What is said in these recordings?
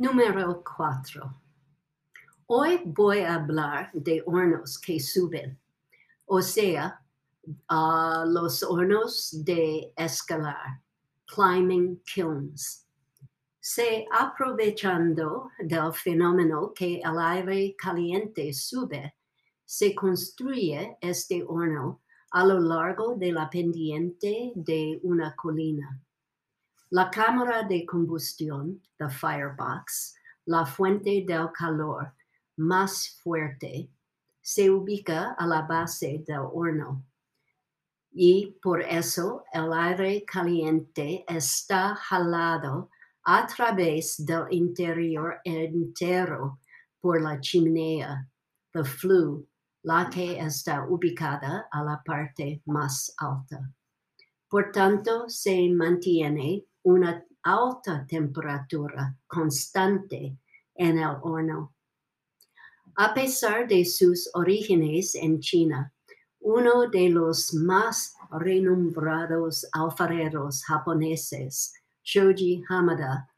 Número 4. Hoy voy a hablar de hornos que suben, o sea, los hornos de escalar, climbing kilns. Se aprovechando del fenómeno que el aire caliente sube, se construye este horno a lo largo de la pendiente de una colina. La cámara de combustión, the firebox, la fuente del calor más fuerte, se ubica a la base del horno. Y por eso el aire caliente está jalado a través del interior entero por la chimenea, the flue, la que está ubicada a la parte más alta. Por tanto, se mantiene una alta temperatura constante en el horno. A pesar de sus orígenes en China, uno de los más renombrados alfareros japoneses, Shoji Hamada,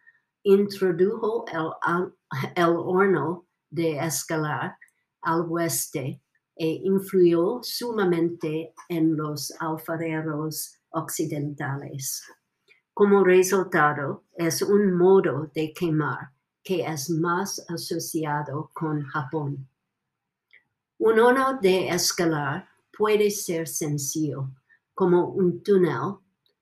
introdujo el, el horno de escalar al oeste e influyó sumamente en los alfareros occidentales. Como resultado, es un modo de quemar que es más asociado con Japón. Un horno de escalar puede ser sencillo, como un túnel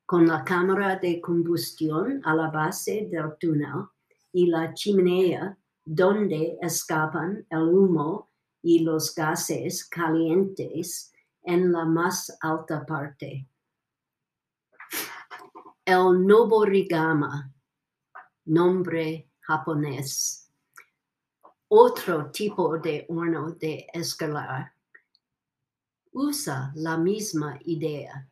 con la cámara de combustión a la base del túnel y la chimenea donde escapan el humo y los gases calientes en la más alta parte el noborigama, nombre japonés. Otro tipo de horno de escalar usa la misma idea,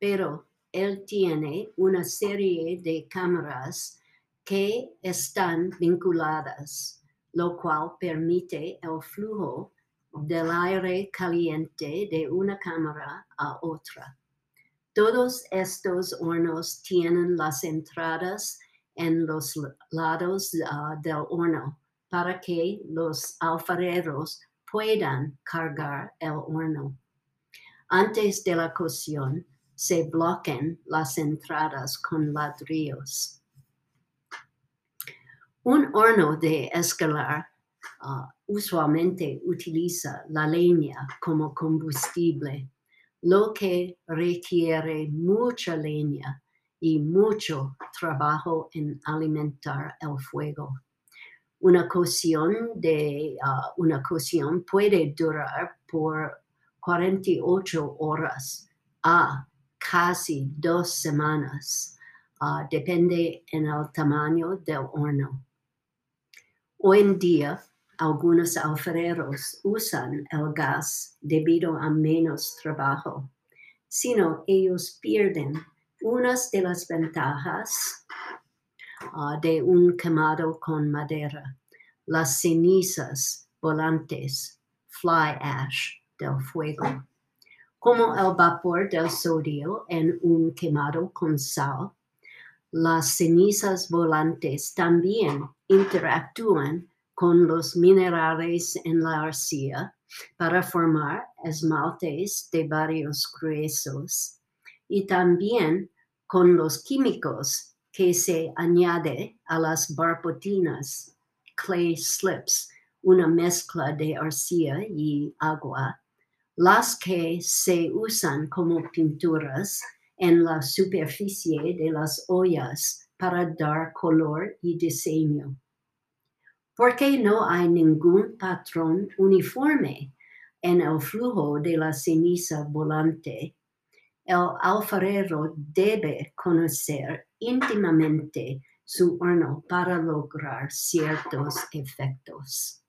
pero él tiene una serie de cámaras que están vinculadas, lo cual permite el flujo del aire caliente de una cámara a otra. Todos estos hornos tienen las entradas en los lados ah, del horno para que los alfareros puedan cargar el horno. Antes de la cocción, se bloquen las entradas con ladrillos. Un horno de escalar ah, usualmente utiliza la leña como combustible lo que requiere mucha leña y mucho trabajo en alimentar el fuego. Una cocción, de, ah, una cocción puede durar por 48 horas a casi dos semanas. Ah, depende en el tamaño del horno. Hoy en día, algunos alfareros usan el gas debido a menos trabajo, sino ellos pierden unas de las ventajas ah, de un quemado con madera, las cenizas volantes, fly ash del fuego. Como el vapor del sodio en un quemado con sal, las cenizas volantes también interactúan con los minerales en la arcilla para formar esmaltes de varios gruesos y también con los químicos que se añade a las barpotinas, clay slips, una mezcla de arcilla y agua, las que se usan como pinturas en la superficie de las ollas para dar color y diseño porque no hay ningún patrón uniforme en el flujo de la ceniza volante. El alfarero debe conocer íntimamente su horno para lograr ciertos efectos.